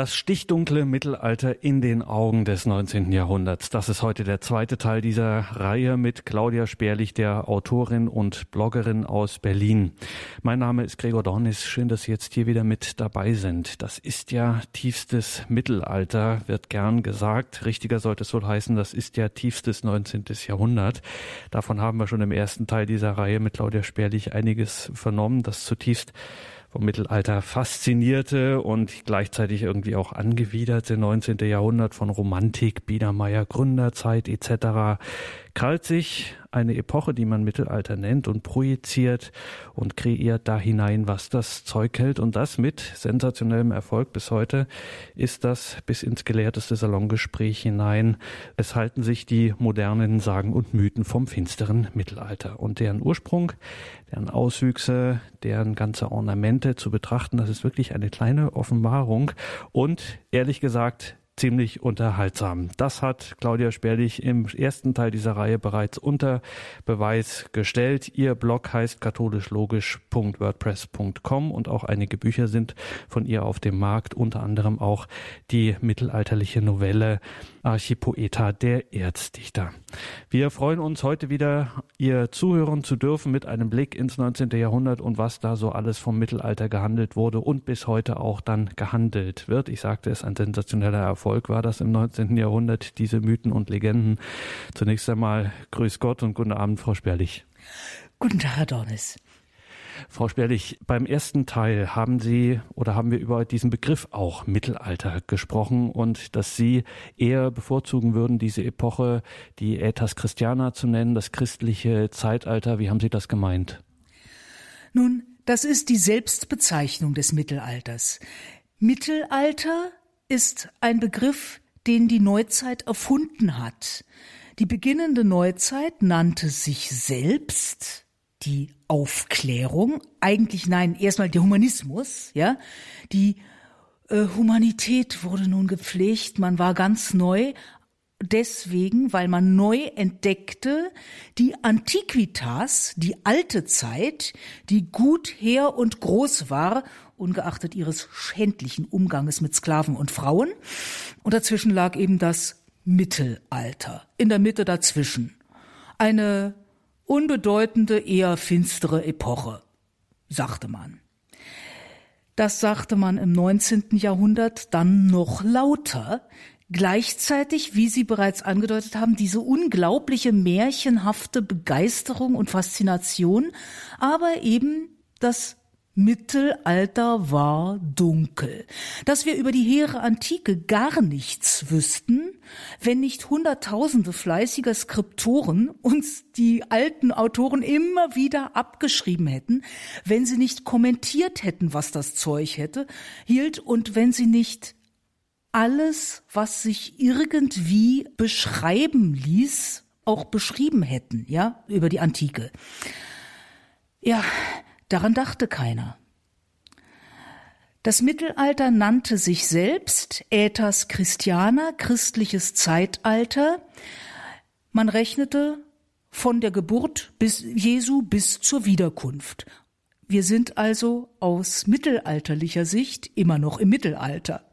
Das stichdunkle Mittelalter in den Augen des 19. Jahrhunderts. Das ist heute der zweite Teil dieser Reihe mit Claudia Sperlich, der Autorin und Bloggerin aus Berlin. Mein Name ist Gregor Dornis. Schön, dass Sie jetzt hier wieder mit dabei sind. Das ist ja tiefstes Mittelalter, wird gern gesagt. Richtiger sollte es wohl heißen, das ist ja tiefstes 19. Jahrhundert. Davon haben wir schon im ersten Teil dieser Reihe mit Claudia Sperlich einiges vernommen, das zutiefst vom Mittelalter faszinierte und gleichzeitig irgendwie auch angewiderte 19. Jahrhundert von Romantik, Biedermeier, Gründerzeit etc krallt sich eine Epoche, die man Mittelalter nennt, und projiziert und kreiert da hinein, was das Zeug hält. Und das mit sensationellem Erfolg bis heute ist das bis ins gelehrteste Salongespräch hinein. Es halten sich die modernen Sagen und Mythen vom finsteren Mittelalter und deren Ursprung, deren Auswüchse, deren ganze Ornamente zu betrachten. Das ist wirklich eine kleine Offenbarung und ehrlich gesagt ziemlich unterhaltsam. Das hat Claudia Sperlich im ersten Teil dieser Reihe bereits unter Beweis gestellt. Ihr Blog heißt katholischlogisch.wordpress.com und auch einige Bücher sind von ihr auf dem Markt, unter anderem auch die mittelalterliche Novelle Archipoeta der Erzdichter. Wir freuen uns heute wieder, ihr zuhören zu dürfen mit einem Blick ins 19. Jahrhundert und was da so alles vom Mittelalter gehandelt wurde und bis heute auch dann gehandelt wird. Ich sagte es, ein sensationeller Erfolg. War das im 19. Jahrhundert, diese Mythen und Legenden. Zunächst einmal Grüß Gott und guten Abend, Frau Sperlich. Guten Tag, Herr Dornis. Frau Sperlich, beim ersten Teil haben Sie oder haben wir über diesen Begriff auch Mittelalter gesprochen und dass Sie eher bevorzugen würden, diese Epoche, die Ätas Christiana zu nennen, das christliche Zeitalter. Wie haben Sie das gemeint? Nun, das ist die Selbstbezeichnung des Mittelalters. Mittelalter ist ein Begriff, den die Neuzeit erfunden hat. Die beginnende Neuzeit nannte sich selbst die Aufklärung, eigentlich nein, erstmal der Humanismus, ja. Die äh, Humanität wurde nun gepflegt, man war ganz neu, deswegen, weil man neu entdeckte, die Antiquitas, die alte Zeit, die gut her und groß war ungeachtet ihres schändlichen Umganges mit Sklaven und Frauen. Und dazwischen lag eben das Mittelalter, in der Mitte dazwischen. Eine unbedeutende, eher finstere Epoche, sagte man. Das sagte man im 19. Jahrhundert dann noch lauter, Gleichzeitig, wie Sie bereits angedeutet haben, diese unglaubliche märchenhafte Begeisterung und Faszination, aber eben das Mittelalter war dunkel. Dass wir über die hehre Antike gar nichts wüssten, wenn nicht Hunderttausende fleißiger Skriptoren uns die alten Autoren immer wieder abgeschrieben hätten, wenn sie nicht kommentiert hätten, was das Zeug hätte, hielt und wenn sie nicht alles, was sich irgendwie beschreiben ließ, auch beschrieben hätten, ja, über die Antike. Ja, Daran dachte keiner. Das Mittelalter nannte sich selbst Äthas Christiana, christliches Zeitalter. Man rechnete von der Geburt bis Jesu bis zur Wiederkunft. Wir sind also aus mittelalterlicher Sicht immer noch im Mittelalter.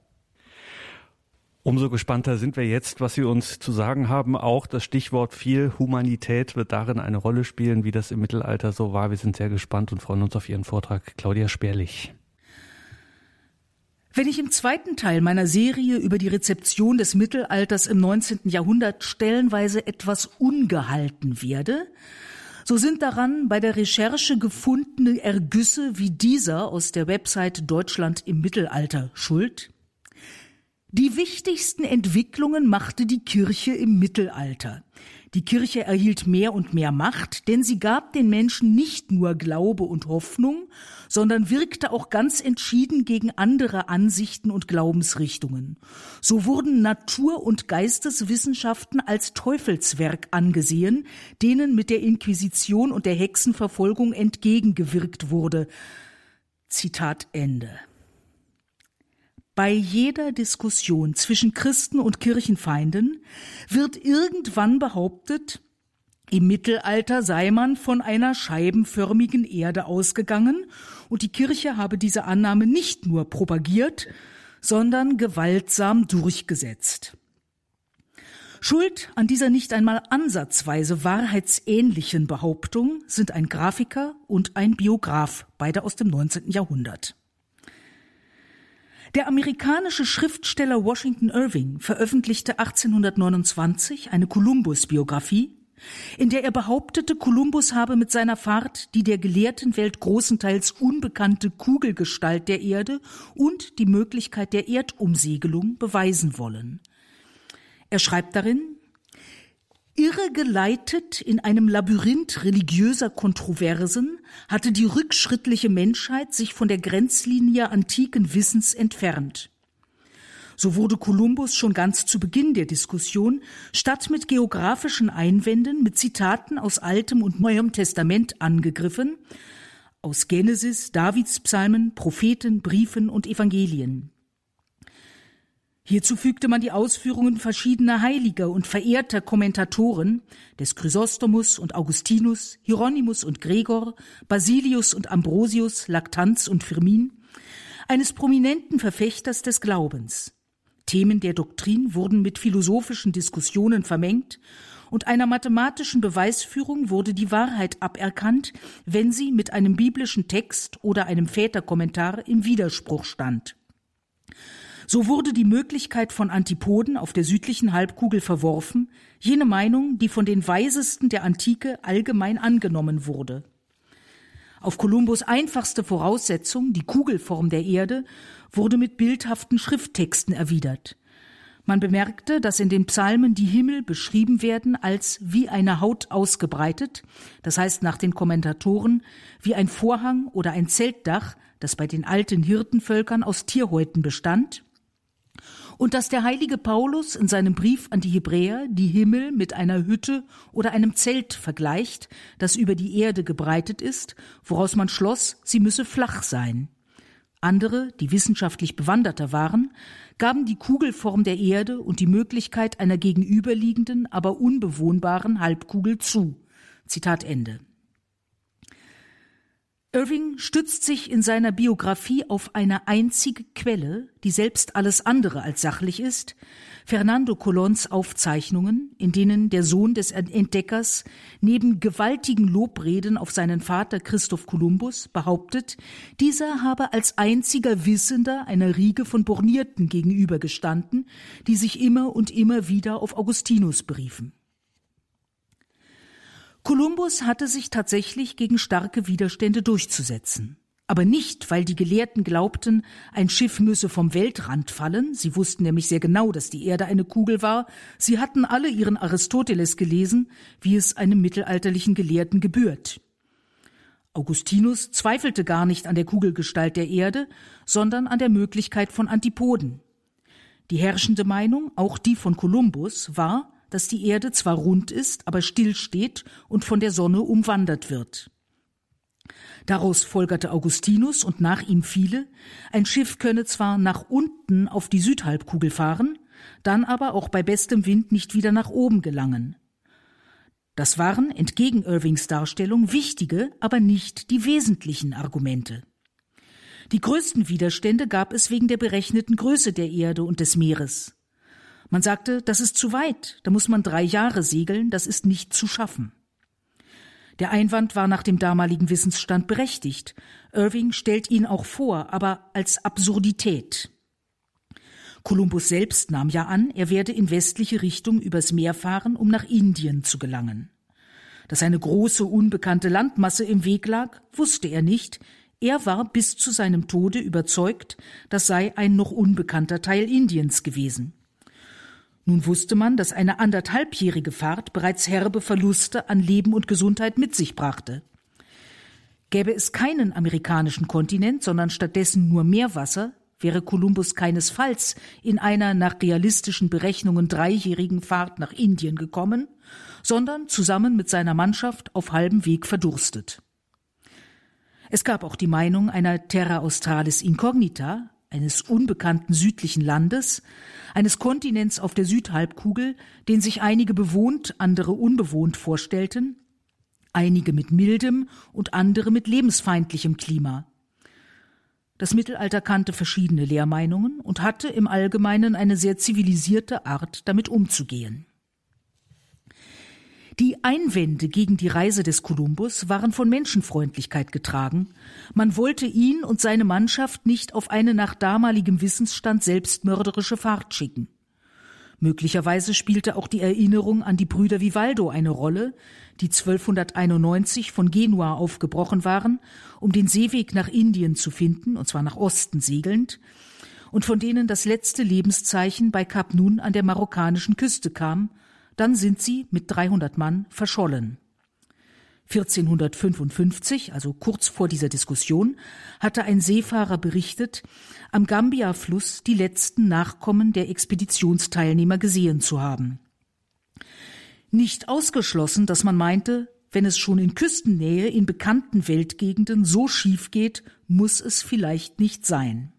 Umso gespannter sind wir jetzt, was Sie uns zu sagen haben. Auch das Stichwort viel Humanität wird darin eine Rolle spielen, wie das im Mittelalter so war. Wir sind sehr gespannt und freuen uns auf Ihren Vortrag. Claudia Sperlich. Wenn ich im zweiten Teil meiner Serie über die Rezeption des Mittelalters im 19. Jahrhundert stellenweise etwas ungehalten werde, so sind daran bei der Recherche gefundene Ergüsse wie dieser aus der Website Deutschland im Mittelalter schuld. Die wichtigsten Entwicklungen machte die Kirche im Mittelalter. Die Kirche erhielt mehr und mehr Macht, denn sie gab den Menschen nicht nur Glaube und Hoffnung, sondern wirkte auch ganz entschieden gegen andere Ansichten und Glaubensrichtungen. So wurden Natur- und Geisteswissenschaften als Teufelswerk angesehen, denen mit der Inquisition und der Hexenverfolgung entgegengewirkt wurde. Zitat Ende. Bei jeder Diskussion zwischen Christen und Kirchenfeinden wird irgendwann behauptet, im Mittelalter sei man von einer scheibenförmigen Erde ausgegangen und die Kirche habe diese Annahme nicht nur propagiert, sondern gewaltsam durchgesetzt. Schuld an dieser nicht einmal ansatzweise wahrheitsähnlichen Behauptung sind ein Grafiker und ein Biograf, beide aus dem 19. Jahrhundert. Der amerikanische Schriftsteller Washington Irving veröffentlichte 1829 eine Kolumbus-Biografie, in der er behauptete, Kolumbus habe mit seiner Fahrt die der gelehrten Welt großenteils unbekannte Kugelgestalt der Erde und die Möglichkeit der Erdumsegelung beweisen wollen. Er schreibt darin, Irregeleitet in einem Labyrinth religiöser Kontroversen hatte die rückschrittliche Menschheit sich von der Grenzlinie antiken Wissens entfernt. So wurde Kolumbus schon ganz zu Beginn der Diskussion statt mit geografischen Einwänden mit Zitaten aus Altem und Neuem Testament angegriffen, aus Genesis, Davidspsalmen, Propheten, Briefen und Evangelien. Hierzu fügte man die Ausführungen verschiedener heiliger und verehrter Kommentatoren des Chrysostomus und Augustinus, Hieronymus und Gregor, Basilius und Ambrosius, Lactanz und Firmin, eines prominenten Verfechters des Glaubens. Themen der Doktrin wurden mit philosophischen Diskussionen vermengt und einer mathematischen Beweisführung wurde die Wahrheit aberkannt, wenn sie mit einem biblischen Text oder einem Väterkommentar im Widerspruch stand. So wurde die Möglichkeit von Antipoden auf der südlichen Halbkugel verworfen, jene Meinung, die von den Weisesten der Antike allgemein angenommen wurde. Auf Kolumbus einfachste Voraussetzung, die Kugelform der Erde, wurde mit bildhaften Schrifttexten erwidert. Man bemerkte, dass in den Psalmen die Himmel beschrieben werden als wie eine Haut ausgebreitet, das heißt nach den Kommentatoren wie ein Vorhang oder ein Zeltdach, das bei den alten Hirtenvölkern aus Tierhäuten bestand, und dass der heilige Paulus in seinem Brief an die Hebräer die Himmel mit einer Hütte oder einem Zelt vergleicht, das über die Erde gebreitet ist, woraus man schloss, sie müsse flach sein. Andere, die wissenschaftlich bewanderter waren, gaben die Kugelform der Erde und die Möglichkeit einer gegenüberliegenden, aber unbewohnbaren Halbkugel zu. Zitat Ende. Irving stützt sich in seiner Biografie auf eine einzige Quelle, die selbst alles andere als sachlich ist, Fernando Colons Aufzeichnungen, in denen der Sohn des Entdeckers neben gewaltigen Lobreden auf seinen Vater Christoph Kolumbus behauptet, dieser habe als einziger Wissender einer Riege von Bornierten gegenübergestanden, die sich immer und immer wieder auf Augustinus beriefen. Kolumbus hatte sich tatsächlich gegen starke Widerstände durchzusetzen. Aber nicht, weil die Gelehrten glaubten, ein Schiff müsse vom Weltrand fallen, sie wussten nämlich sehr genau, dass die Erde eine Kugel war, sie hatten alle ihren Aristoteles gelesen, wie es einem mittelalterlichen Gelehrten gebührt. Augustinus zweifelte gar nicht an der Kugelgestalt der Erde, sondern an der Möglichkeit von Antipoden. Die herrschende Meinung, auch die von Kolumbus, war, dass die Erde zwar rund ist, aber still steht und von der Sonne umwandert wird. Daraus folgerte Augustinus und nach ihm viele, ein Schiff könne zwar nach unten auf die Südhalbkugel fahren, dann aber auch bei bestem Wind nicht wieder nach oben gelangen. Das waren, entgegen Irvings Darstellung, wichtige, aber nicht die wesentlichen Argumente. Die größten Widerstände gab es wegen der berechneten Größe der Erde und des Meeres. Man sagte, das ist zu weit, da muss man drei Jahre segeln, das ist nicht zu schaffen. Der Einwand war nach dem damaligen Wissensstand berechtigt. Irving stellt ihn auch vor, aber als Absurdität. Kolumbus selbst nahm ja an, er werde in westliche Richtung übers Meer fahren, um nach Indien zu gelangen. Dass eine große unbekannte Landmasse im Weg lag, wusste er nicht, er war bis zu seinem Tode überzeugt, das sei ein noch unbekannter Teil Indiens gewesen. Nun wusste man, dass eine anderthalbjährige Fahrt bereits herbe Verluste an Leben und Gesundheit mit sich brachte. Gäbe es keinen amerikanischen Kontinent, sondern stattdessen nur Meerwasser, wäre Kolumbus keinesfalls in einer nach realistischen Berechnungen dreijährigen Fahrt nach Indien gekommen, sondern zusammen mit seiner Mannschaft auf halbem Weg verdurstet. Es gab auch die Meinung einer Terra Australis Incognita, eines unbekannten südlichen Landes, eines Kontinents auf der Südhalbkugel, den sich einige bewohnt, andere unbewohnt vorstellten, einige mit mildem und andere mit lebensfeindlichem Klima. Das Mittelalter kannte verschiedene Lehrmeinungen und hatte im Allgemeinen eine sehr zivilisierte Art, damit umzugehen. Die Einwände gegen die Reise des Kolumbus waren von Menschenfreundlichkeit getragen. Man wollte ihn und seine Mannschaft nicht auf eine nach damaligem Wissensstand selbstmörderische Fahrt schicken. Möglicherweise spielte auch die Erinnerung an die Brüder Vivaldo eine Rolle, die 1291 von Genua aufgebrochen waren, um den Seeweg nach Indien zu finden, und zwar nach Osten segelnd, und von denen das letzte Lebenszeichen bei Kap Nun an der marokkanischen Küste kam, dann sind sie mit 300 Mann verschollen. 1455, also kurz vor dieser Diskussion, hatte ein Seefahrer berichtet, am Gambia-Fluss die letzten Nachkommen der Expeditionsteilnehmer gesehen zu haben. Nicht ausgeschlossen, dass man meinte, wenn es schon in Küstennähe in bekannten Weltgegenden so schief geht, muss es vielleicht nicht sein.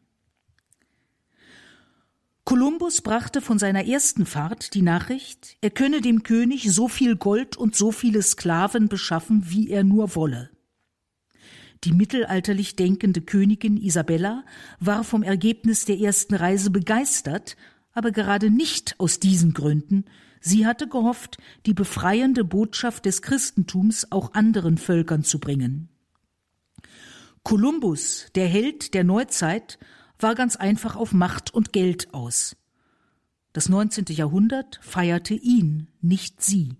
Kolumbus brachte von seiner ersten Fahrt die Nachricht, er könne dem König so viel Gold und so viele Sklaven beschaffen, wie er nur wolle. Die mittelalterlich denkende Königin Isabella war vom Ergebnis der ersten Reise begeistert, aber gerade nicht aus diesen Gründen. Sie hatte gehofft, die befreiende Botschaft des Christentums auch anderen Völkern zu bringen. Kolumbus, der Held der Neuzeit, war ganz einfach auf Macht und Geld aus. Das 19. Jahrhundert feierte ihn, nicht sie.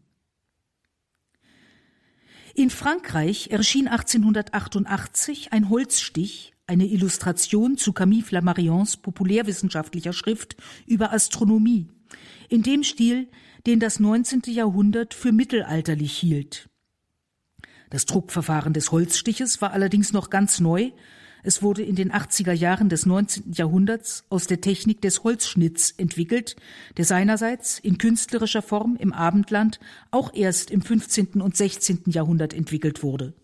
In Frankreich erschien 1888 ein Holzstich, eine Illustration zu Camille Flammarions populärwissenschaftlicher Schrift über Astronomie, in dem Stil, den das 19. Jahrhundert für mittelalterlich hielt. Das Druckverfahren des Holzstiches war allerdings noch ganz neu es wurde in den 80er Jahren des 19. Jahrhunderts aus der Technik des Holzschnitts entwickelt, der seinerseits in künstlerischer Form im Abendland auch erst im 15. und 16. Jahrhundert entwickelt wurde.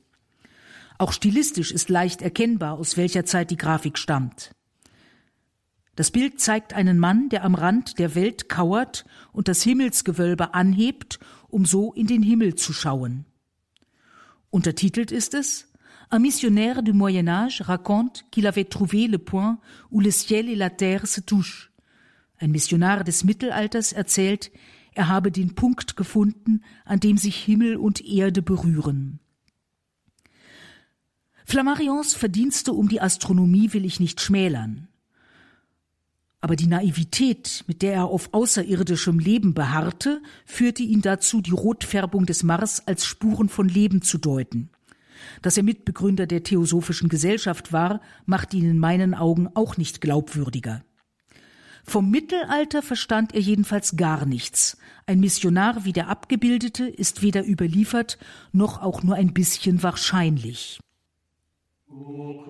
Auch stilistisch ist leicht erkennbar, aus welcher Zeit die Grafik stammt. Das Bild zeigt einen Mann, der am Rand der Welt kauert und das Himmelsgewölbe anhebt, um so in den Himmel zu schauen. Untertitelt ist es Un missionnaire du Moyen Âge raconte qu'il avait trouvé le point où le ciel et la terre se touchent. Ein Missionar des Mittelalters erzählt, er habe den Punkt gefunden, an dem sich Himmel und Erde berühren. Flammarions Verdienste um die Astronomie will ich nicht schmälern. Aber die Naivität, mit der er auf außerirdischem Leben beharrte, führte ihn dazu, die Rotfärbung des Mars als Spuren von Leben zu deuten. Dass er Mitbegründer der Theosophischen Gesellschaft war, macht ihn in meinen Augen auch nicht glaubwürdiger. Vom Mittelalter verstand er jedenfalls gar nichts. Ein Missionar wie der Abgebildete ist weder überliefert noch auch nur ein bisschen wahrscheinlich. O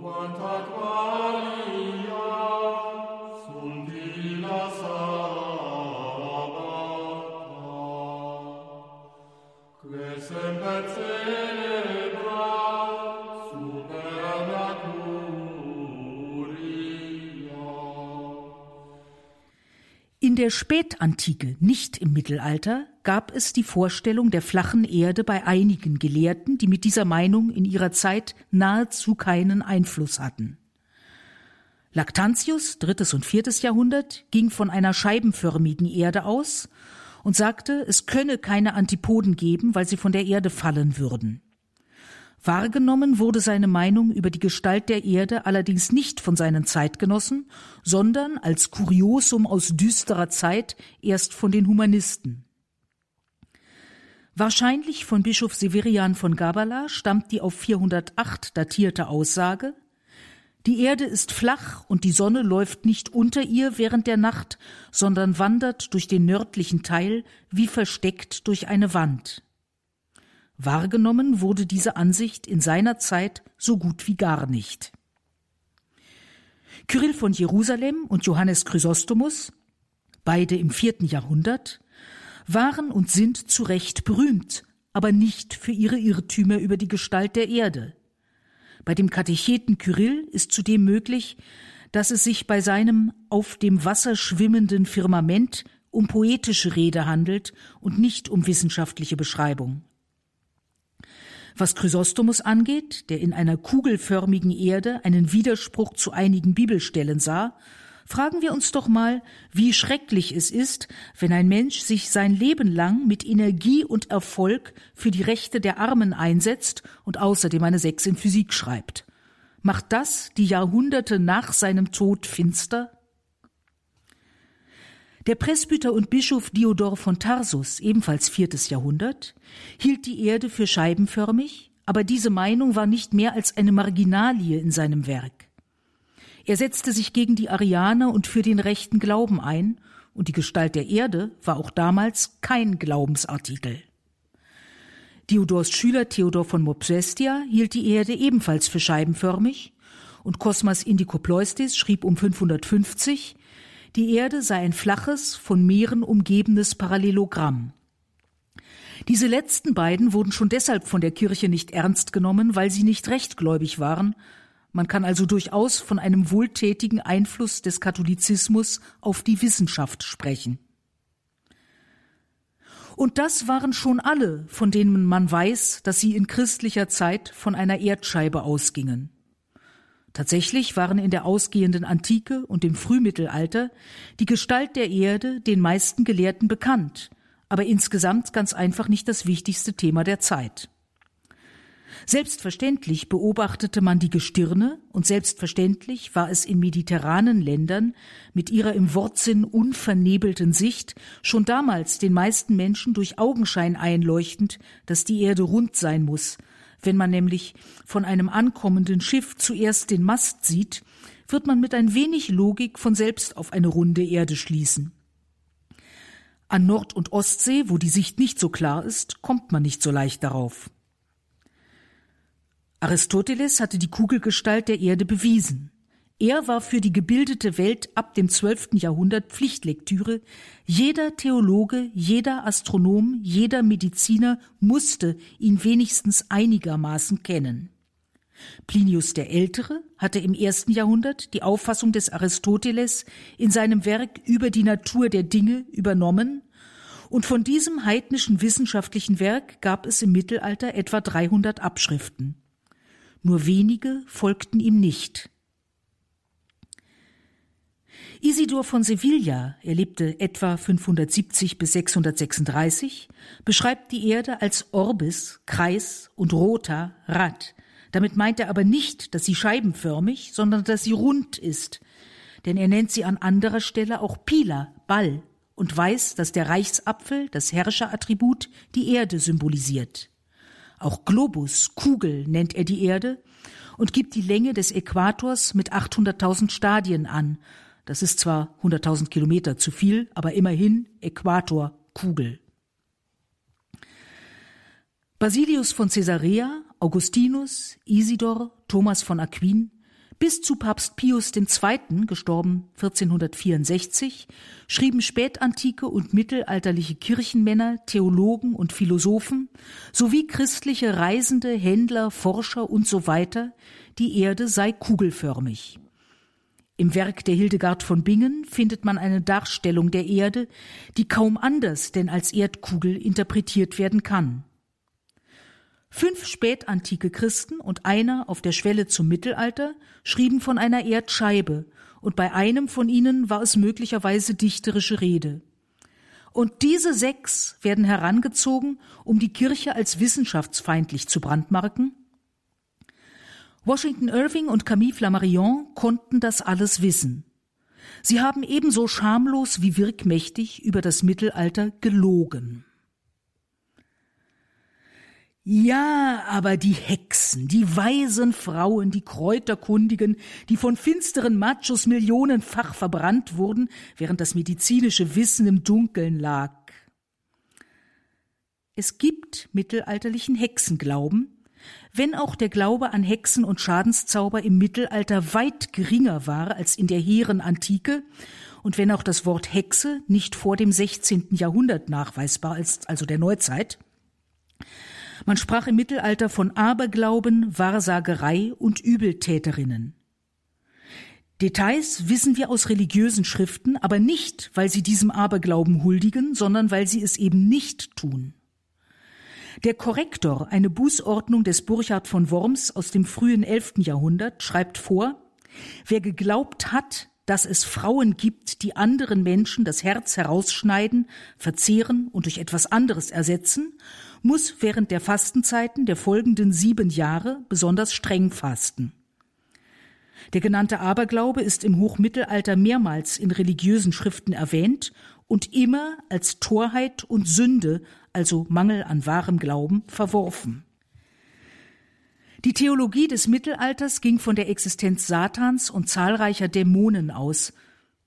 In der Spätantike, nicht im Mittelalter, gab es die Vorstellung der flachen Erde bei einigen Gelehrten, die mit dieser Meinung in ihrer Zeit nahezu keinen Einfluss hatten. Lactantius, drittes und viertes Jahrhundert, ging von einer scheibenförmigen Erde aus und sagte, es könne keine Antipoden geben, weil sie von der Erde fallen würden. Wahrgenommen wurde seine Meinung über die Gestalt der Erde allerdings nicht von seinen Zeitgenossen, sondern als Kuriosum aus düsterer Zeit erst von den Humanisten. Wahrscheinlich von Bischof Severian von Gabala stammt die auf 408 datierte Aussage, die Erde ist flach und die Sonne läuft nicht unter ihr während der Nacht, sondern wandert durch den nördlichen Teil wie versteckt durch eine Wand. Wahrgenommen wurde diese Ansicht in seiner Zeit so gut wie gar nicht. Kyrill von Jerusalem und Johannes Chrysostomus, beide im vierten Jahrhundert, waren und sind zu Recht berühmt, aber nicht für ihre Irrtümer über die Gestalt der Erde. Bei dem Katecheten Kyrill ist zudem möglich, dass es sich bei seinem auf dem Wasser schwimmenden Firmament um poetische Rede handelt und nicht um wissenschaftliche Beschreibung. Was Chrysostomus angeht, der in einer kugelförmigen Erde einen Widerspruch zu einigen Bibelstellen sah, fragen wir uns doch mal, wie schrecklich es ist, wenn ein Mensch sich sein Leben lang mit Energie und Erfolg für die Rechte der Armen einsetzt und außerdem eine Sechs in Physik schreibt. Macht das die Jahrhunderte nach seinem Tod finster? Der Presbyter und Bischof Diodor von Tarsus, ebenfalls viertes Jahrhundert, hielt die Erde für scheibenförmig, aber diese Meinung war nicht mehr als eine Marginalie in seinem Werk. Er setzte sich gegen die Arianer und für den rechten Glauben ein, und die Gestalt der Erde war auch damals kein Glaubensartikel. Diodors Schüler Theodor von Mopsuestia hielt die Erde ebenfalls für scheibenförmig, und Cosmas Indicopleustes schrieb um 550, die Erde sei ein flaches, von Meeren umgebenes Parallelogramm. Diese letzten beiden wurden schon deshalb von der Kirche nicht ernst genommen, weil sie nicht rechtgläubig waren. Man kann also durchaus von einem wohltätigen Einfluss des Katholizismus auf die Wissenschaft sprechen. Und das waren schon alle, von denen man weiß, dass sie in christlicher Zeit von einer Erdscheibe ausgingen. Tatsächlich waren in der ausgehenden Antike und im Frühmittelalter die Gestalt der Erde den meisten Gelehrten bekannt, aber insgesamt ganz einfach nicht das wichtigste Thema der Zeit. Selbstverständlich beobachtete man die Gestirne und selbstverständlich war es in mediterranen Ländern mit ihrer im Wortsinn unvernebelten Sicht schon damals den meisten Menschen durch Augenschein einleuchtend, dass die Erde rund sein muss, wenn man nämlich von einem ankommenden Schiff zuerst den Mast sieht, wird man mit ein wenig Logik von selbst auf eine runde Erde schließen. An Nord- und Ostsee, wo die Sicht nicht so klar ist, kommt man nicht so leicht darauf. Aristoteles hatte die Kugelgestalt der Erde bewiesen. Er war für die gebildete Welt ab dem zwölften Jahrhundert Pflichtlektüre. Jeder Theologe, jeder Astronom, jeder Mediziner musste ihn wenigstens einigermaßen kennen. Plinius der Ältere hatte im ersten Jahrhundert die Auffassung des Aristoteles in seinem Werk über die Natur der Dinge übernommen, und von diesem heidnischen wissenschaftlichen Werk gab es im Mittelalter etwa 300 Abschriften. Nur wenige folgten ihm nicht. Isidor von Sevilla, er lebte etwa 570 bis 636, beschreibt die Erde als Orbis, Kreis und Rota, Rad. Damit meint er aber nicht, dass sie scheibenförmig, sondern dass sie rund ist. Denn er nennt sie an anderer Stelle auch Pila, Ball, und weiß, dass der Reichsapfel, das Herrscherattribut, die Erde symbolisiert. Auch Globus, Kugel nennt er die Erde und gibt die Länge des Äquators mit 800.000 Stadien an, das ist zwar 100.000 Kilometer zu viel, aber immerhin Äquator, Kugel. Basilius von Caesarea, Augustinus, Isidor, Thomas von Aquin bis zu Papst Pius II., gestorben 1464, schrieben spätantike und mittelalterliche Kirchenmänner, Theologen und Philosophen sowie christliche Reisende, Händler, Forscher und so weiter, die Erde sei kugelförmig. Im Werk der Hildegard von Bingen findet man eine Darstellung der Erde, die kaum anders denn als Erdkugel interpretiert werden kann. Fünf spätantike Christen und einer auf der Schwelle zum Mittelalter schrieben von einer Erdscheibe, und bei einem von ihnen war es möglicherweise dichterische Rede. Und diese sechs werden herangezogen, um die Kirche als wissenschaftsfeindlich zu brandmarken Washington Irving und Camille Flammarion konnten das alles wissen. Sie haben ebenso schamlos wie wirkmächtig über das Mittelalter gelogen. Ja, aber die Hexen, die weisen Frauen, die Kräuterkundigen, die von finsteren Machos millionenfach verbrannt wurden, während das medizinische Wissen im Dunkeln lag. Es gibt mittelalterlichen Hexenglauben, wenn auch der Glaube an Hexen und Schadenszauber im Mittelalter weit geringer war als in der hehren Antike und wenn auch das Wort Hexe nicht vor dem 16. Jahrhundert nachweisbar ist, also der Neuzeit, man sprach im Mittelalter von Aberglauben, Wahrsagerei und Übeltäterinnen. Details wissen wir aus religiösen Schriften, aber nicht, weil sie diesem Aberglauben huldigen, sondern weil sie es eben nicht tun. Der Korrektor, eine Bußordnung des Burchard von Worms aus dem frühen 11. Jahrhundert, schreibt vor, wer geglaubt hat, dass es Frauen gibt, die anderen Menschen das Herz herausschneiden, verzehren und durch etwas anderes ersetzen, muss während der Fastenzeiten der folgenden sieben Jahre besonders streng fasten. Der genannte Aberglaube ist im Hochmittelalter mehrmals in religiösen Schriften erwähnt und immer als Torheit und Sünde, also Mangel an wahrem Glauben, verworfen. Die Theologie des Mittelalters ging von der Existenz Satans und zahlreicher Dämonen aus.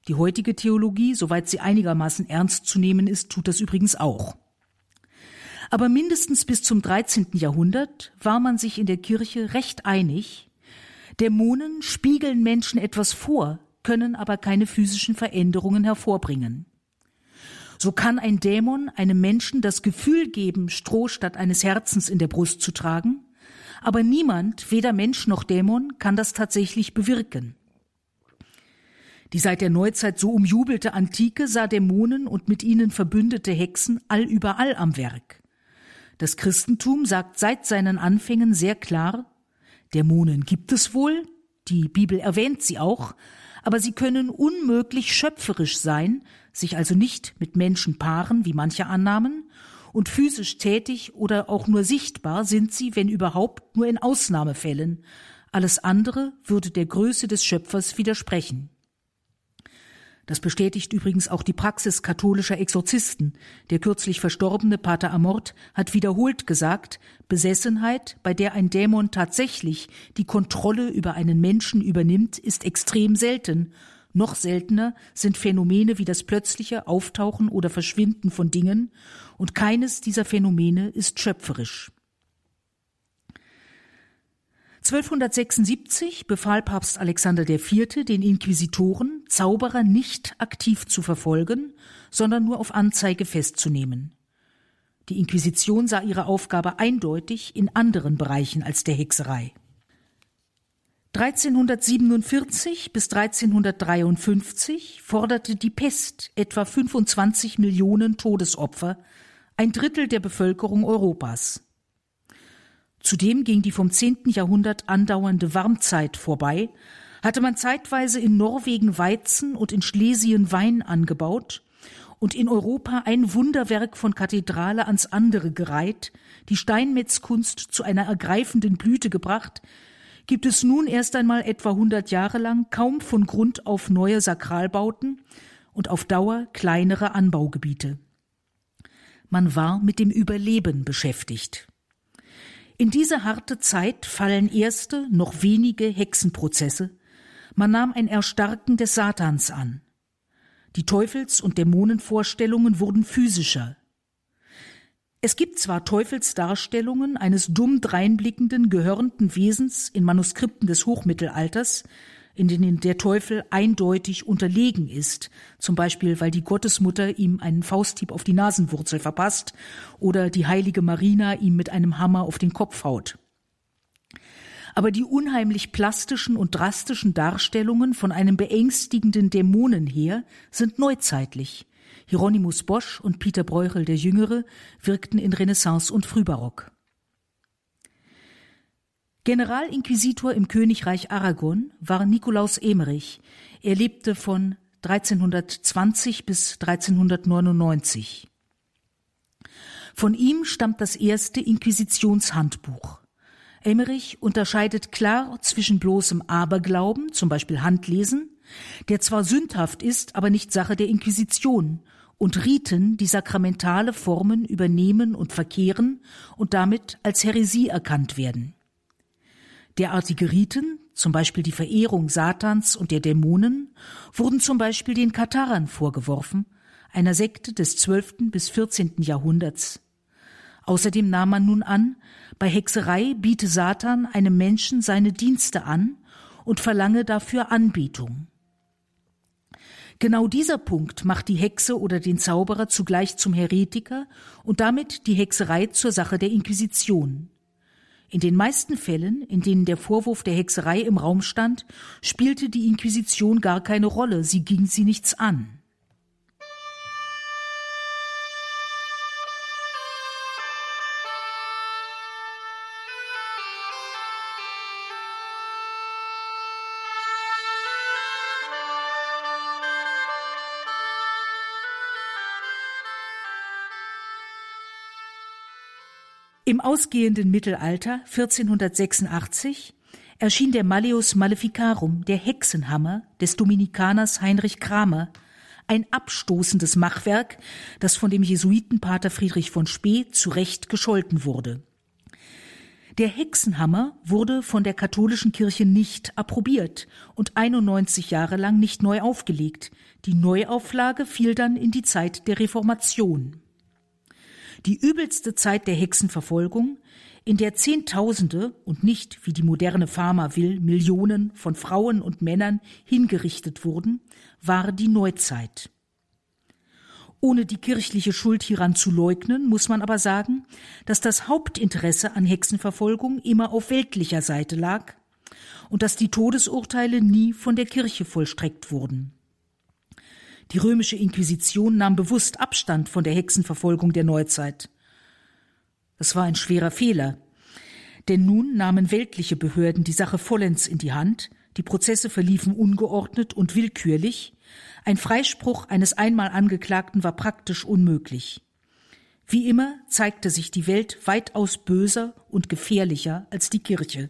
Die heutige Theologie, soweit sie einigermaßen ernst zu nehmen ist, tut das übrigens auch. Aber mindestens bis zum 13. Jahrhundert war man sich in der Kirche recht einig, Dämonen spiegeln Menschen etwas vor, können aber keine physischen Veränderungen hervorbringen. So kann ein Dämon einem Menschen das Gefühl geben, Stroh statt eines Herzens in der Brust zu tragen, aber niemand, weder Mensch noch Dämon, kann das tatsächlich bewirken. Die seit der Neuzeit so umjubelte Antike sah Dämonen und mit ihnen verbündete Hexen allüberall am Werk. Das Christentum sagt seit seinen Anfängen sehr klar, Dämonen gibt es wohl, die Bibel erwähnt sie auch, aber sie können unmöglich schöpferisch sein, sich also nicht mit Menschen paaren, wie manche annahmen, und physisch tätig oder auch nur sichtbar sind sie, wenn überhaupt, nur in Ausnahmefällen. Alles andere würde der Größe des Schöpfers widersprechen. Das bestätigt übrigens auch die Praxis katholischer Exorzisten. Der kürzlich verstorbene Pater Amort hat wiederholt gesagt, Besessenheit, bei der ein Dämon tatsächlich die Kontrolle über einen Menschen übernimmt, ist extrem selten noch seltener sind Phänomene wie das plötzliche Auftauchen oder Verschwinden von Dingen, und keines dieser Phänomene ist schöpferisch. 1276 befahl Papst Alexander IV. den Inquisitoren, Zauberer nicht aktiv zu verfolgen, sondern nur auf Anzeige festzunehmen. Die Inquisition sah ihre Aufgabe eindeutig in anderen Bereichen als der Hexerei. 1347 bis 1353 forderte die Pest etwa 25 Millionen Todesopfer, ein Drittel der Bevölkerung Europas. Zudem ging die vom 10. Jahrhundert andauernde Warmzeit vorbei, hatte man zeitweise in Norwegen Weizen und in Schlesien Wein angebaut und in Europa ein Wunderwerk von Kathedrale ans andere gereiht, die Steinmetzkunst zu einer ergreifenden Blüte gebracht, gibt es nun erst einmal etwa 100 Jahre lang kaum von Grund auf neue Sakralbauten und auf Dauer kleinere Anbaugebiete. Man war mit dem Überleben beschäftigt. In diese harte Zeit fallen erste, noch wenige Hexenprozesse. Man nahm ein Erstarken des Satans an. Die Teufels- und Dämonenvorstellungen wurden physischer. Es gibt zwar Teufelsdarstellungen eines dumm dreinblickenden, gehörnten Wesens in Manuskripten des Hochmittelalters, in denen der Teufel eindeutig unterlegen ist, zum Beispiel weil die Gottesmutter ihm einen Fausthieb auf die Nasenwurzel verpasst oder die heilige Marina ihm mit einem Hammer auf den Kopf haut. Aber die unheimlich plastischen und drastischen Darstellungen von einem beängstigenden Dämonenheer sind neuzeitlich – Hieronymus Bosch und Peter Breuchel der Jüngere wirkten in Renaissance und Frühbarock. Generalinquisitor im Königreich Aragon war Nikolaus Emerich. Er lebte von 1320 bis 1399. Von ihm stammt das erste Inquisitionshandbuch. Emmerich unterscheidet klar zwischen bloßem Aberglauben, zum Beispiel Handlesen, der zwar sündhaft ist, aber nicht Sache der Inquisition, und Riten, die sakramentale Formen übernehmen und verkehren und damit als Häresie erkannt werden. Derartige Riten, zum Beispiel die Verehrung Satans und der Dämonen, wurden zum Beispiel den Katharern vorgeworfen, einer Sekte des 12. bis 14. Jahrhunderts. Außerdem nahm man nun an, bei Hexerei biete Satan einem Menschen seine Dienste an und verlange dafür Anbetung. Genau dieser Punkt macht die Hexe oder den Zauberer zugleich zum Heretiker und damit die Hexerei zur Sache der Inquisition. In den meisten Fällen, in denen der Vorwurf der Hexerei im Raum stand, spielte die Inquisition gar keine Rolle, sie ging sie nichts an. Im ausgehenden Mittelalter 1486 erschien der Malleus Maleficarum, der Hexenhammer des Dominikaners Heinrich Kramer, ein abstoßendes Machwerk, das von dem Jesuitenpater Friedrich von Spee zu Recht gescholten wurde. Der Hexenhammer wurde von der katholischen Kirche nicht approbiert und 91 Jahre lang nicht neu aufgelegt. Die Neuauflage fiel dann in die Zeit der Reformation. Die übelste Zeit der Hexenverfolgung, in der Zehntausende und nicht, wie die moderne Pharma will, Millionen von Frauen und Männern hingerichtet wurden, war die Neuzeit. Ohne die kirchliche Schuld hieran zu leugnen, muss man aber sagen, dass das Hauptinteresse an Hexenverfolgung immer auf weltlicher Seite lag und dass die Todesurteile nie von der Kirche vollstreckt wurden. Die römische Inquisition nahm bewusst Abstand von der Hexenverfolgung der Neuzeit. Das war ein schwerer Fehler, denn nun nahmen weltliche Behörden die Sache vollends in die Hand, die Prozesse verliefen ungeordnet und willkürlich, ein Freispruch eines einmal Angeklagten war praktisch unmöglich. Wie immer zeigte sich die Welt weitaus böser und gefährlicher als die Kirche.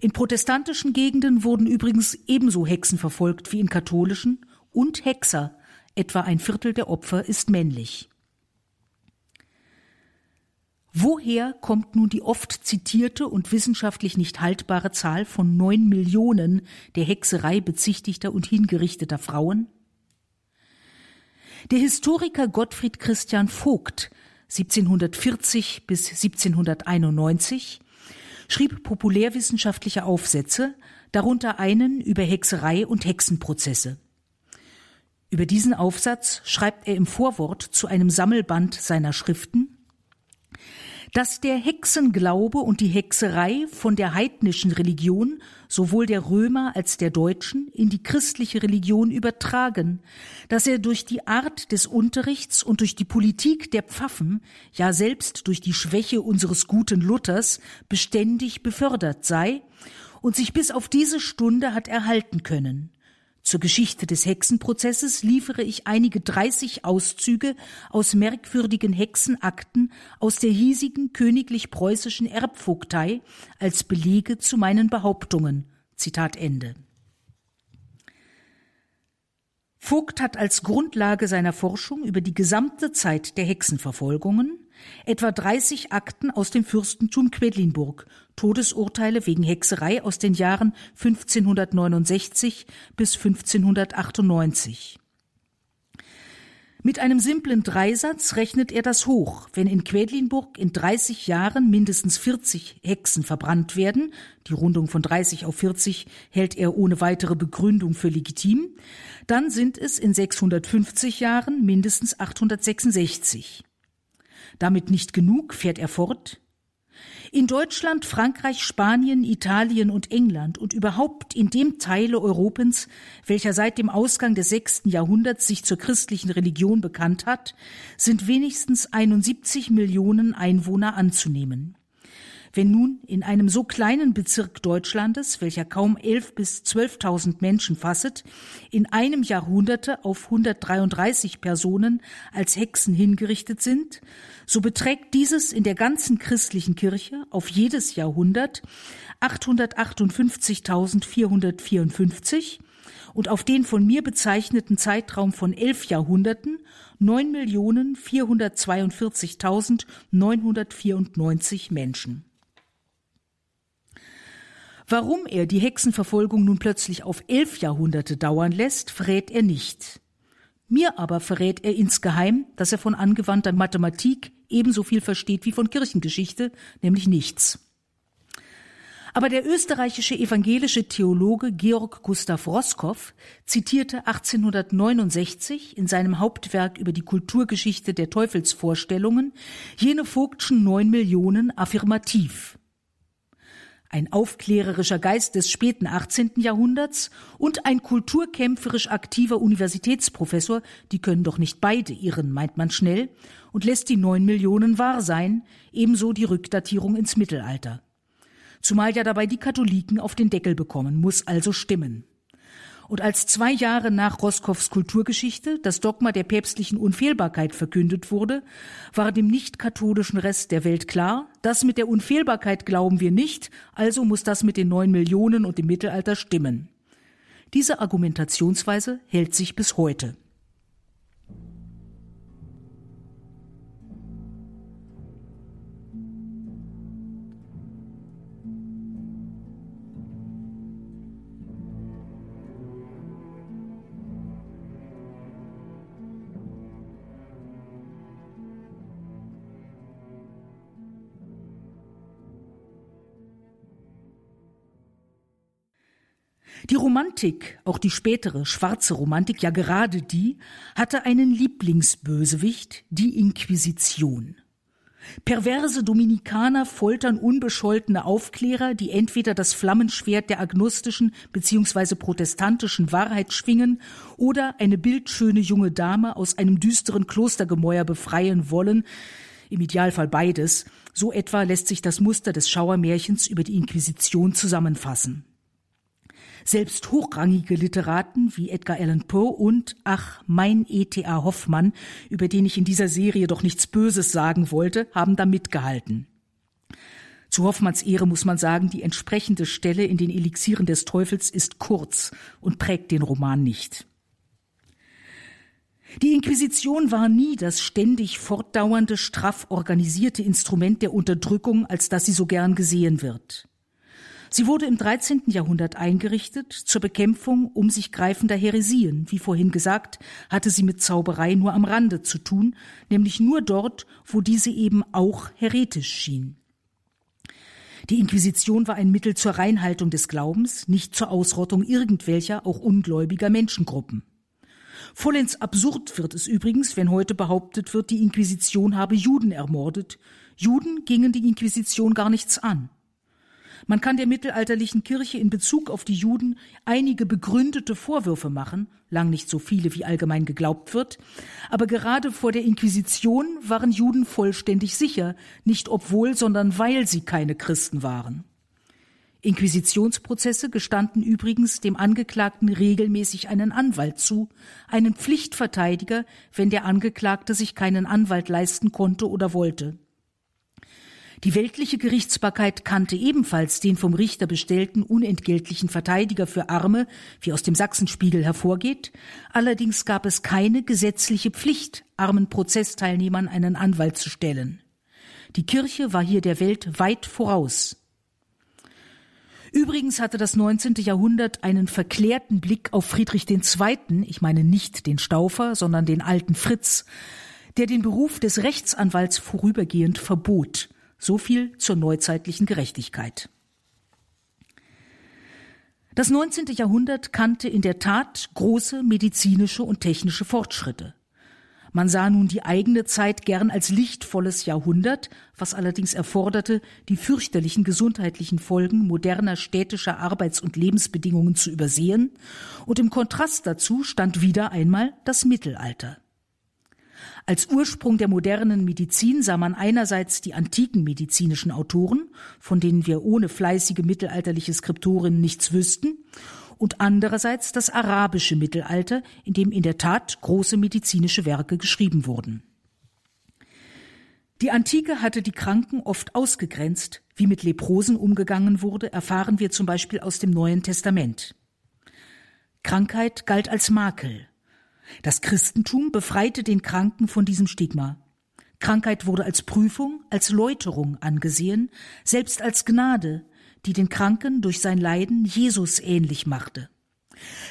In protestantischen Gegenden wurden übrigens ebenso Hexen verfolgt wie in katholischen und Hexer, etwa ein Viertel der Opfer ist männlich. Woher kommt nun die oft zitierte und wissenschaftlich nicht haltbare Zahl von neun Millionen der Hexerei bezichtigter und hingerichteter Frauen? Der Historiker Gottfried Christian Vogt 1740 bis 1791 schrieb populärwissenschaftliche Aufsätze, darunter einen über Hexerei und Hexenprozesse. Über diesen Aufsatz schreibt er im Vorwort zu einem Sammelband seiner Schriften dass der Hexenglaube und die Hexerei von der heidnischen Religion sowohl der Römer als der Deutschen in die christliche Religion übertragen, dass er durch die Art des Unterrichts und durch die Politik der Pfaffen, ja selbst durch die Schwäche unseres guten Luthers beständig befördert sei und sich bis auf diese Stunde hat erhalten können. Zur Geschichte des Hexenprozesses liefere ich einige 30 Auszüge aus merkwürdigen Hexenakten aus der hiesigen königlich-preußischen Erbvogtei als Belege zu meinen Behauptungen. Zitat Ende. Vogt hat als Grundlage seiner Forschung über die gesamte Zeit der Hexenverfolgungen etwa 30 Akten aus dem Fürstentum Quedlinburg, Todesurteile wegen Hexerei aus den Jahren 1569 bis 1598. Mit einem simplen Dreisatz rechnet er das hoch. Wenn in Quedlinburg in 30 Jahren mindestens 40 Hexen verbrannt werden, die Rundung von 30 auf 40 hält er ohne weitere Begründung für legitim, dann sind es in 650 Jahren mindestens 866. Damit nicht genug, fährt er fort. In Deutschland, Frankreich, Spanien, Italien und England und überhaupt in dem Teile Europens, welcher seit dem Ausgang des sechsten Jahrhunderts sich zur christlichen Religion bekannt hat, sind wenigstens 71 Millionen Einwohner anzunehmen. Wenn nun in einem so kleinen Bezirk Deutschlandes, welcher kaum elf bis zwölftausend Menschen fasset, in einem Jahrhunderte auf 133 Personen als Hexen hingerichtet sind, so beträgt dieses in der ganzen christlichen Kirche auf jedes Jahrhundert 858.454 und auf den von mir bezeichneten Zeitraum von elf Jahrhunderten 9.442.994 Menschen. Warum er die Hexenverfolgung nun plötzlich auf elf Jahrhunderte dauern lässt, verrät er nicht. Mir aber verrät er insgeheim, dass er von angewandter Mathematik ebenso viel versteht wie von Kirchengeschichte, nämlich nichts. Aber der österreichische evangelische Theologe Georg Gustav Roskow zitierte 1869 in seinem Hauptwerk über die Kulturgeschichte der Teufelsvorstellungen jene Vogtschen neun Millionen affirmativ ein aufklärerischer Geist des späten 18. Jahrhunderts und ein kulturkämpferisch aktiver Universitätsprofessor, die können doch nicht beide irren, meint man schnell, und lässt die neun Millionen wahr sein, ebenso die Rückdatierung ins Mittelalter. Zumal ja dabei die Katholiken auf den Deckel bekommen, muss also stimmen. Und als zwei Jahre nach Roscoffs Kulturgeschichte das Dogma der päpstlichen Unfehlbarkeit verkündet wurde, war dem nicht-katholischen Rest der Welt klar, das mit der Unfehlbarkeit glauben wir nicht, also muss das mit den neun Millionen und dem Mittelalter stimmen. Diese Argumentationsweise hält sich bis heute. Die Romantik, auch die spätere schwarze Romantik, ja gerade die, hatte einen Lieblingsbösewicht, die Inquisition. Perverse Dominikaner foltern unbescholtene Aufklärer, die entweder das Flammenschwert der agnostischen bzw. protestantischen Wahrheit schwingen oder eine bildschöne junge Dame aus einem düsteren Klostergemäuer befreien wollen, im Idealfall beides, so etwa lässt sich das Muster des Schauermärchens über die Inquisition zusammenfassen. Selbst hochrangige Literaten wie Edgar Allan Poe und, ach, mein E.T.A. Hoffmann, über den ich in dieser Serie doch nichts Böses sagen wollte, haben da mitgehalten. Zu Hoffmanns Ehre muss man sagen, die entsprechende Stelle in den Elixieren des Teufels ist kurz und prägt den Roman nicht. Die Inquisition war nie das ständig fortdauernde, straff organisierte Instrument der Unterdrückung, als das sie so gern gesehen wird. Sie wurde im 13. Jahrhundert eingerichtet zur Bekämpfung um sich greifender Heresien. Wie vorhin gesagt, hatte sie mit Zauberei nur am Rande zu tun, nämlich nur dort, wo diese eben auch heretisch schien. Die Inquisition war ein Mittel zur Reinhaltung des Glaubens, nicht zur Ausrottung irgendwelcher, auch ungläubiger Menschengruppen. Vollends absurd wird es übrigens, wenn heute behauptet wird, die Inquisition habe Juden ermordet. Juden gingen die Inquisition gar nichts an. Man kann der mittelalterlichen Kirche in Bezug auf die Juden einige begründete Vorwürfe machen, lang nicht so viele, wie allgemein geglaubt wird, aber gerade vor der Inquisition waren Juden vollständig sicher, nicht obwohl, sondern weil sie keine Christen waren. Inquisitionsprozesse gestanden übrigens dem Angeklagten regelmäßig einen Anwalt zu, einen Pflichtverteidiger, wenn der Angeklagte sich keinen Anwalt leisten konnte oder wollte. Die weltliche Gerichtsbarkeit kannte ebenfalls den vom Richter bestellten unentgeltlichen Verteidiger für Arme, wie aus dem Sachsenspiegel hervorgeht, allerdings gab es keine gesetzliche Pflicht, armen Prozessteilnehmern einen Anwalt zu stellen. Die Kirche war hier der Welt weit voraus. Übrigens hatte das 19. Jahrhundert einen verklärten Blick auf Friedrich II., ich meine nicht den Staufer, sondern den alten Fritz, der den Beruf des Rechtsanwalts vorübergehend verbot so viel zur neuzeitlichen Gerechtigkeit. Das 19. Jahrhundert kannte in der Tat große medizinische und technische Fortschritte. Man sah nun die eigene Zeit gern als lichtvolles Jahrhundert, was allerdings erforderte, die fürchterlichen gesundheitlichen Folgen moderner städtischer Arbeits- und Lebensbedingungen zu übersehen, und im Kontrast dazu stand wieder einmal das Mittelalter. Als Ursprung der modernen Medizin sah man einerseits die antiken medizinischen Autoren, von denen wir ohne fleißige mittelalterliche Skriptorinnen nichts wüssten, und andererseits das arabische Mittelalter, in dem in der Tat große medizinische Werke geschrieben wurden. Die Antike hatte die Kranken oft ausgegrenzt. Wie mit Leprosen umgegangen wurde, erfahren wir zum Beispiel aus dem Neuen Testament. Krankheit galt als Makel, das Christentum befreite den Kranken von diesem Stigma. Krankheit wurde als Prüfung, als Läuterung angesehen, selbst als Gnade, die den Kranken durch sein Leiden Jesus ähnlich machte.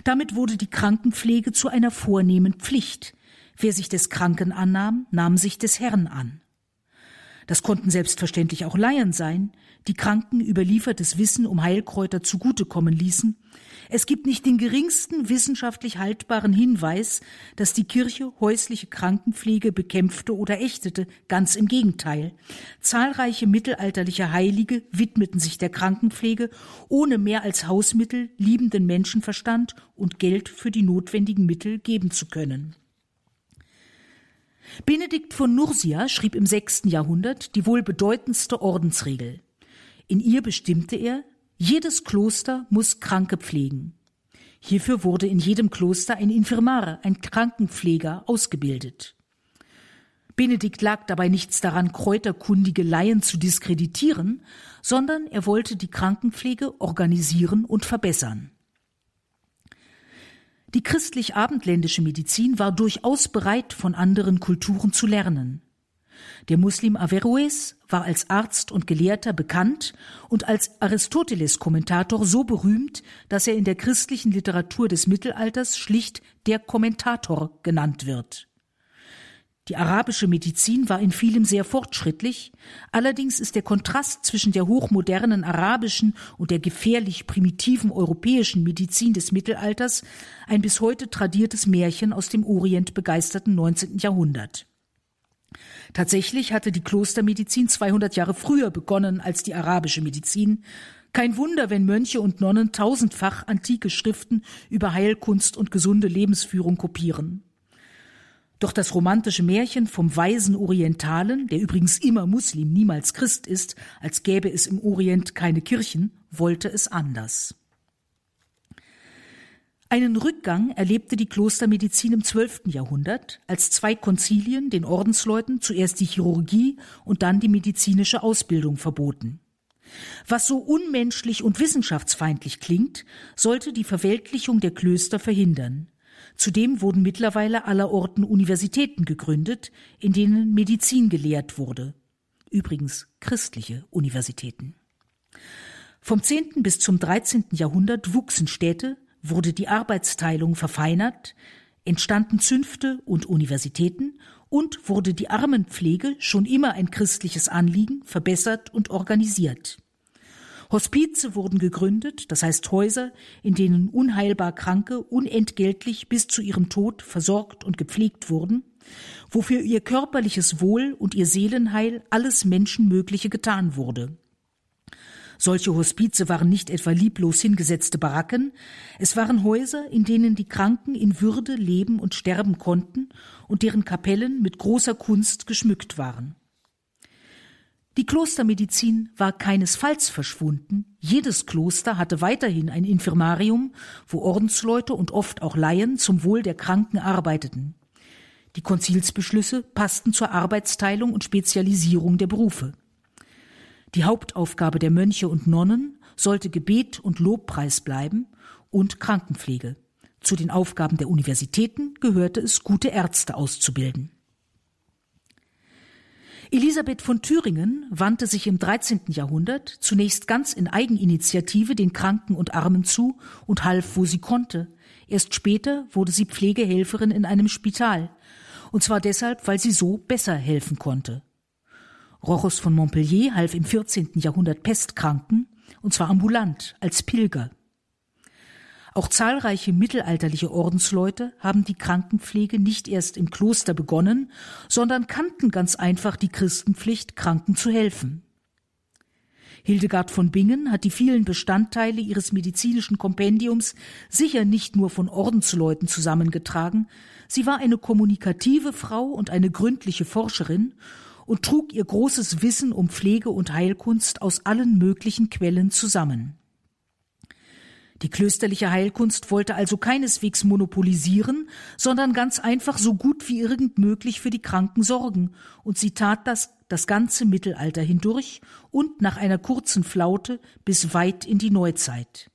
Damit wurde die Krankenpflege zu einer vornehmen Pflicht. Wer sich des Kranken annahm, nahm sich des Herrn an. Das konnten selbstverständlich auch Laien sein, die Kranken überliefertes Wissen um Heilkräuter zugutekommen ließen, es gibt nicht den geringsten wissenschaftlich haltbaren Hinweis, dass die Kirche häusliche Krankenpflege bekämpfte oder ächtete, ganz im Gegenteil. Zahlreiche mittelalterliche Heilige widmeten sich der Krankenpflege ohne mehr als Hausmittel liebenden Menschenverstand und Geld für die notwendigen Mittel geben zu können. Benedikt von Nursia schrieb im sechsten Jahrhundert die wohl bedeutendste Ordensregel. In ihr bestimmte er, jedes Kloster muss Kranke pflegen. Hierfür wurde in jedem Kloster ein Infirmar, ein Krankenpfleger, ausgebildet. Benedikt lag dabei nichts daran, kräuterkundige Laien zu diskreditieren, sondern er wollte die Krankenpflege organisieren und verbessern. Die christlich-abendländische Medizin war durchaus bereit, von anderen Kulturen zu lernen. Der Muslim Averroes war als Arzt und Gelehrter bekannt und als Aristoteles-Kommentator so berühmt, dass er in der christlichen Literatur des Mittelalters schlicht der Kommentator genannt wird. Die arabische Medizin war in vielem sehr fortschrittlich, allerdings ist der Kontrast zwischen der hochmodernen arabischen und der gefährlich primitiven europäischen Medizin des Mittelalters ein bis heute tradiertes Märchen aus dem Orient begeisterten 19. Jahrhundert. Tatsächlich hatte die Klostermedizin 200 Jahre früher begonnen als die arabische Medizin. Kein Wunder, wenn Mönche und Nonnen tausendfach antike Schriften über Heilkunst und gesunde Lebensführung kopieren. Doch das romantische Märchen vom weisen Orientalen, der übrigens immer Muslim, niemals Christ ist, als gäbe es im Orient keine Kirchen, wollte es anders. Einen Rückgang erlebte die Klostermedizin im 12. Jahrhundert, als zwei Konzilien den Ordensleuten zuerst die Chirurgie und dann die medizinische Ausbildung verboten. Was so unmenschlich und wissenschaftsfeindlich klingt, sollte die Verweltlichung der Klöster verhindern. Zudem wurden mittlerweile allerorten Universitäten gegründet, in denen Medizin gelehrt wurde. Übrigens christliche Universitäten. Vom 10. bis zum 13. Jahrhundert wuchsen Städte, wurde die Arbeitsteilung verfeinert, entstanden Zünfte und Universitäten und wurde die Armenpflege, schon immer ein christliches Anliegen, verbessert und organisiert. Hospize wurden gegründet, das heißt Häuser, in denen unheilbar Kranke unentgeltlich bis zu ihrem Tod versorgt und gepflegt wurden, wofür ihr körperliches Wohl und ihr Seelenheil alles Menschenmögliche getan wurde. Solche Hospize waren nicht etwa lieblos hingesetzte Baracken, es waren Häuser, in denen die Kranken in Würde leben und sterben konnten und deren Kapellen mit großer Kunst geschmückt waren. Die Klostermedizin war keinesfalls verschwunden. Jedes Kloster hatte weiterhin ein Infirmarium, wo Ordensleute und oft auch Laien zum Wohl der Kranken arbeiteten. Die Konzilsbeschlüsse passten zur Arbeitsteilung und Spezialisierung der Berufe. Die Hauptaufgabe der Mönche und Nonnen sollte Gebet und Lobpreis bleiben und Krankenpflege. Zu den Aufgaben der Universitäten gehörte es, gute Ärzte auszubilden. Elisabeth von Thüringen wandte sich im 13. Jahrhundert zunächst ganz in Eigeninitiative den Kranken und Armen zu und half, wo sie konnte. Erst später wurde sie Pflegehelferin in einem Spital. Und zwar deshalb, weil sie so besser helfen konnte. Rochus von Montpellier half im 14. Jahrhundert Pestkranken, und zwar ambulant, als Pilger. Auch zahlreiche mittelalterliche Ordensleute haben die Krankenpflege nicht erst im Kloster begonnen, sondern kannten ganz einfach die Christenpflicht, Kranken zu helfen. Hildegard von Bingen hat die vielen Bestandteile ihres medizinischen Kompendiums sicher nicht nur von Ordensleuten zusammengetragen, sie war eine kommunikative Frau und eine gründliche Forscherin und trug ihr großes Wissen um Pflege und Heilkunst aus allen möglichen Quellen zusammen. Die klösterliche Heilkunst wollte also keineswegs monopolisieren, sondern ganz einfach so gut wie irgend möglich für die Kranken sorgen, und sie tat das das ganze Mittelalter hindurch und nach einer kurzen Flaute bis weit in die Neuzeit.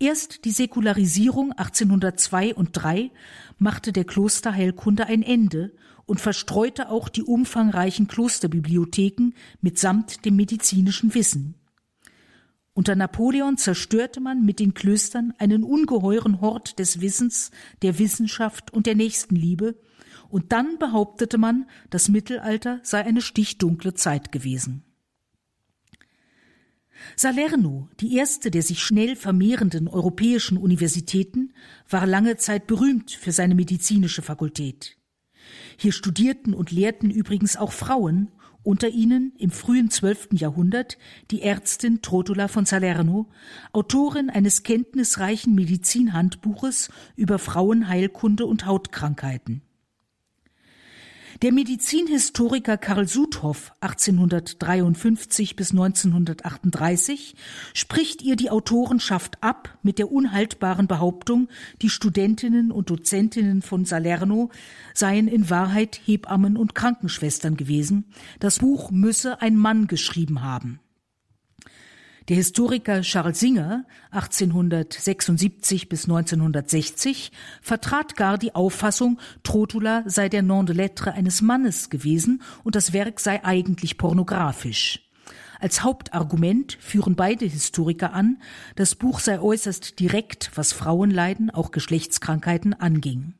Erst die Säkularisierung 1802 und 3 machte der Klosterheilkunde ein Ende und verstreute auch die umfangreichen Klosterbibliotheken mitsamt dem medizinischen Wissen. Unter Napoleon zerstörte man mit den Klöstern einen ungeheuren Hort des Wissens, der Wissenschaft und der Nächstenliebe, und dann behauptete man, das Mittelalter sei eine stichdunkle Zeit gewesen. Salerno, die erste der sich schnell vermehrenden europäischen Universitäten, war lange Zeit berühmt für seine medizinische Fakultät. Hier studierten und lehrten übrigens auch Frauen, unter ihnen im frühen zwölften Jahrhundert die Ärztin Trotula von Salerno, Autorin eines kenntnisreichen Medizinhandbuches über Frauenheilkunde und Hautkrankheiten. Der Medizinhistoriker Karl Sudhoff 1853 bis 1938 spricht ihr die Autorenschaft ab mit der unhaltbaren Behauptung, die Studentinnen und Dozentinnen von Salerno seien in Wahrheit Hebammen und Krankenschwestern gewesen. Das Buch müsse ein Mann geschrieben haben. Der Historiker Charles Singer 1876 bis 1960 vertrat gar die Auffassung, Trotula sei der Nom de lettre eines Mannes gewesen und das Werk sei eigentlich pornografisch. Als Hauptargument führen beide Historiker an, das Buch sei äußerst direkt, was Frauenleiden, auch Geschlechtskrankheiten anging.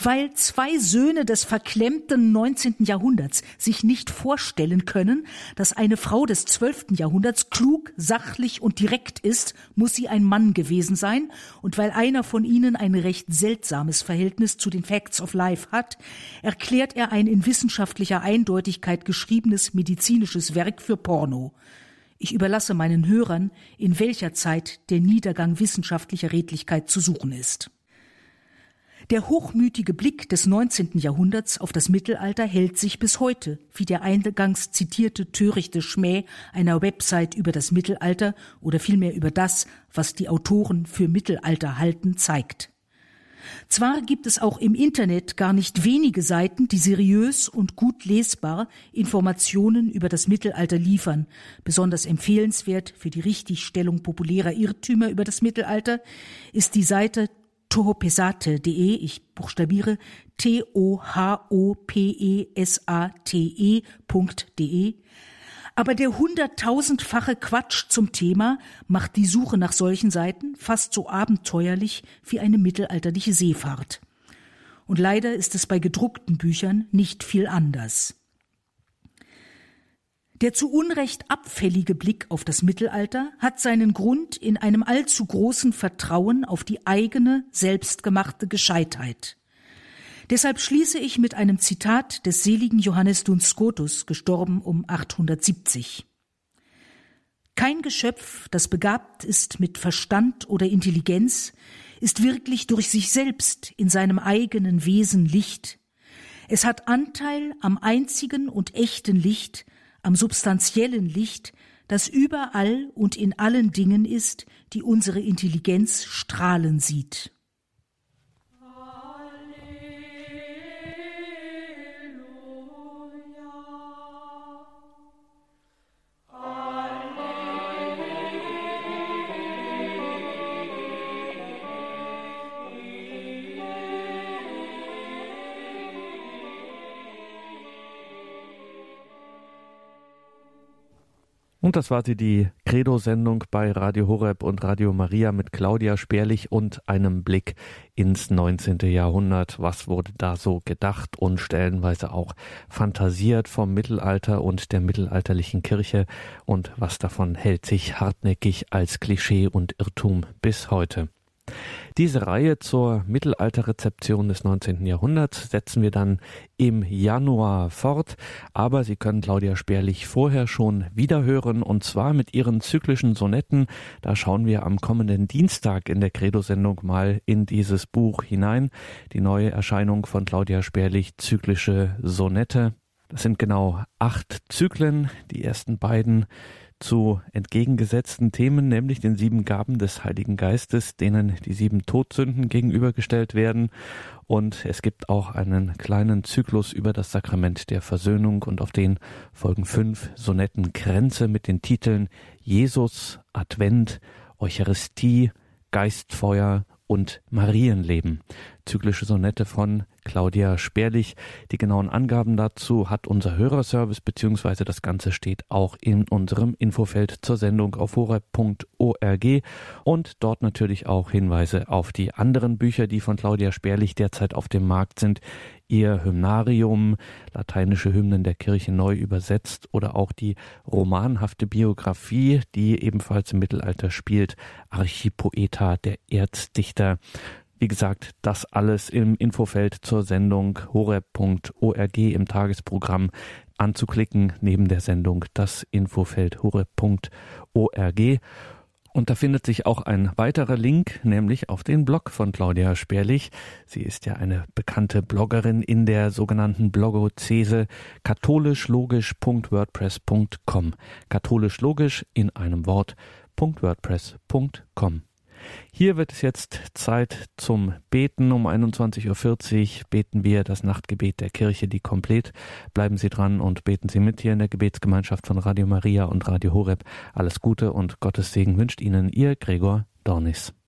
Weil zwei Söhne des verklemmten 19. Jahrhunderts sich nicht vorstellen können, dass eine Frau des 12. Jahrhunderts klug, sachlich und direkt ist, muss sie ein Mann gewesen sein, und weil einer von ihnen ein recht seltsames Verhältnis zu den Facts of Life hat, erklärt er ein in wissenschaftlicher Eindeutigkeit geschriebenes medizinisches Werk für Porno. Ich überlasse meinen Hörern, in welcher Zeit der Niedergang wissenschaftlicher Redlichkeit zu suchen ist. Der hochmütige Blick des 19. Jahrhunderts auf das Mittelalter hält sich bis heute, wie der eingangs zitierte törichte Schmäh einer Website über das Mittelalter oder vielmehr über das, was die Autoren für Mittelalter halten, zeigt. Zwar gibt es auch im Internet gar nicht wenige Seiten, die seriös und gut lesbar Informationen über das Mittelalter liefern. Besonders empfehlenswert für die Richtigstellung populärer Irrtümer über das Mittelalter ist die Seite tohopesate.de, ich buchstabiere T-O-H-O-P-E-S-A-T-E.de. Aber der hunderttausendfache Quatsch zum Thema macht die Suche nach solchen Seiten fast so abenteuerlich wie eine mittelalterliche Seefahrt. Und leider ist es bei gedruckten Büchern nicht viel anders. Der zu Unrecht abfällige Blick auf das Mittelalter hat seinen Grund in einem allzu großen Vertrauen auf die eigene, selbstgemachte Gescheitheit. Deshalb schließe ich mit einem Zitat des seligen Johannes Duns Scotus, gestorben um 870. Kein Geschöpf, das begabt ist mit Verstand oder Intelligenz, ist wirklich durch sich selbst in seinem eigenen Wesen Licht. Es hat Anteil am einzigen und echten Licht, am substanziellen Licht, das überall und in allen Dingen ist, die unsere Intelligenz strahlen sieht. Und das war sie, die Credo-Sendung bei Radio Horeb und Radio Maria mit Claudia Sperlich und einem Blick ins 19. Jahrhundert. Was wurde da so gedacht und stellenweise auch fantasiert vom Mittelalter und der mittelalterlichen Kirche und was davon hält sich hartnäckig als Klischee und Irrtum bis heute. Diese Reihe zur Mittelalterrezeption des 19. Jahrhunderts setzen wir dann im Januar fort, aber Sie können Claudia Sperlich vorher schon wiederhören und zwar mit ihren zyklischen Sonetten. Da schauen wir am kommenden Dienstag in der Credo-Sendung mal in dieses Buch hinein. Die neue Erscheinung von Claudia Sperlich, zyklische Sonette. Das sind genau acht Zyklen. Die ersten beiden zu entgegengesetzten Themen, nämlich den sieben Gaben des Heiligen Geistes, denen die sieben Todsünden gegenübergestellt werden. Und es gibt auch einen kleinen Zyklus über das Sakrament der Versöhnung und auf den folgen fünf Sonetten Grenze mit den Titeln Jesus, Advent, Eucharistie, Geistfeuer und Marienleben. Zyklische Sonette von Claudia Sperlich. Die genauen Angaben dazu hat unser Hörerservice, beziehungsweise das Ganze steht auch in unserem Infofeld zur Sendung auf horeb.org und dort natürlich auch Hinweise auf die anderen Bücher, die von Claudia Sperlich derzeit auf dem Markt sind. Ihr Hymnarium, lateinische Hymnen der Kirche neu übersetzt oder auch die romanhafte Biografie, die ebenfalls im Mittelalter spielt, Archipoeta, der Erzdichter. Wie gesagt, das alles im Infofeld zur Sendung horeb.org im Tagesprogramm anzuklicken, neben der Sendung das Infofeld horeb.org. Und da findet sich auch ein weiterer Link, nämlich auf den Blog von Claudia Sperlich. Sie ist ja eine bekannte Bloggerin in der sogenannten Blogozese katholischlogisch.wordpress.com. Katholisch logisch in einem Wort.wordpress.com. Hier wird es jetzt Zeit zum Beten. Um 21.40 Uhr beten wir das Nachtgebet der Kirche, die komplett. Bleiben Sie dran und beten Sie mit hier in der Gebetsgemeinschaft von Radio Maria und Radio Horeb. Alles Gute und Gottes Segen wünscht Ihnen Ihr Gregor Dornis.